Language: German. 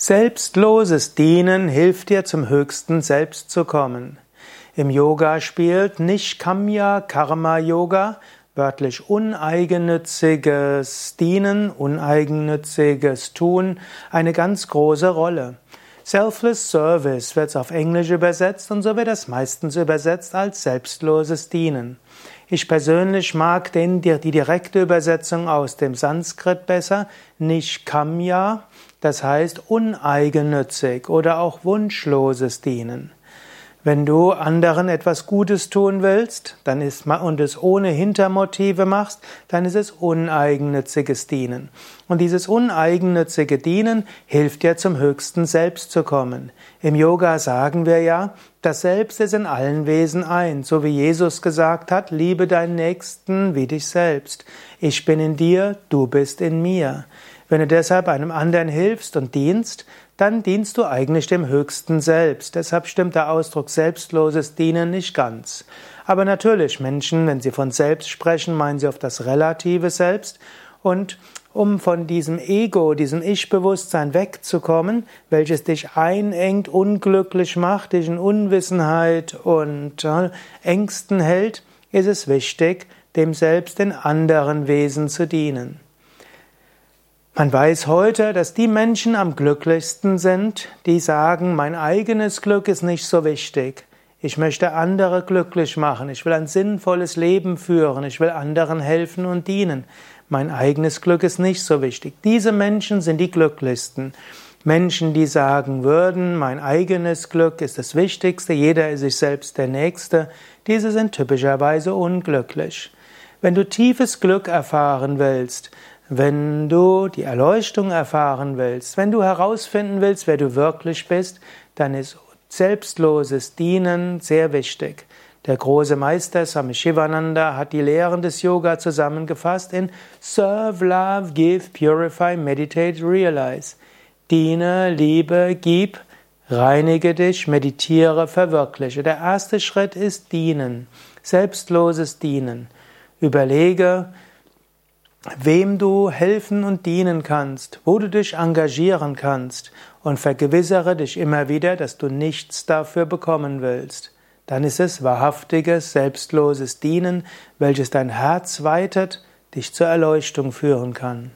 Selbstloses Dienen hilft dir zum höchsten Selbst zu kommen. Im Yoga spielt Nishkamya Karma Yoga, wörtlich uneigennütziges Dienen, uneigennütziges Tun, eine ganz große Rolle. Selfless Service wird auf Englisch übersetzt und so wird das meistens übersetzt als selbstloses Dienen. Ich persönlich mag den, die, die direkte Übersetzung aus dem Sanskrit besser, Nishkamya, das heißt uneigennützig oder auch wunschloses Dienen. Wenn du anderen etwas Gutes tun willst, dann ist und es ohne Hintermotive machst, dann ist es uneigennütziges Dienen. Und dieses uneigennützige Dienen hilft dir zum höchsten Selbst zu kommen. Im Yoga sagen wir ja, das Selbst ist in allen Wesen ein, so wie Jesus gesagt hat, liebe deinen Nächsten wie dich selbst. Ich bin in dir, du bist in mir. Wenn du deshalb einem anderen hilfst und dienst, dann dienst du eigentlich dem höchsten Selbst. Deshalb stimmt der Ausdruck selbstloses Dienen nicht ganz. Aber natürlich, Menschen, wenn sie von Selbst sprechen, meinen sie auf das relative Selbst. Und um von diesem Ego, diesem Ich-Bewusstsein wegzukommen, welches dich einengt, unglücklich macht, dich in Unwissenheit und äh, Ängsten hält, ist es wichtig, dem Selbst in anderen Wesen zu dienen. Man weiß heute, dass die Menschen am glücklichsten sind, die sagen, mein eigenes Glück ist nicht so wichtig. Ich möchte andere glücklich machen. Ich will ein sinnvolles Leben führen. Ich will anderen helfen und dienen. Mein eigenes Glück ist nicht so wichtig. Diese Menschen sind die glücklichsten. Menschen, die sagen würden, mein eigenes Glück ist das Wichtigste, jeder ist sich selbst der Nächste, diese sind typischerweise unglücklich. Wenn du tiefes Glück erfahren willst, wenn du die Erleuchtung erfahren willst, wenn du herausfinden willst, wer du wirklich bist, dann ist selbstloses Dienen sehr wichtig. Der große Meister Swami Shivananda hat die Lehren des Yoga zusammengefasst in Serve, Love, Give, Purify, Meditate, Realize. Diene, liebe, gib, reinige dich, meditiere, verwirkliche. Der erste Schritt ist Dienen, selbstloses Dienen. Überlege, wem du helfen und dienen kannst, wo du dich engagieren kannst und vergewissere dich immer wieder, dass du nichts dafür bekommen willst. Dann ist es wahrhaftiges, selbstloses Dienen, welches dein Herz weitet, dich zur Erleuchtung führen kann.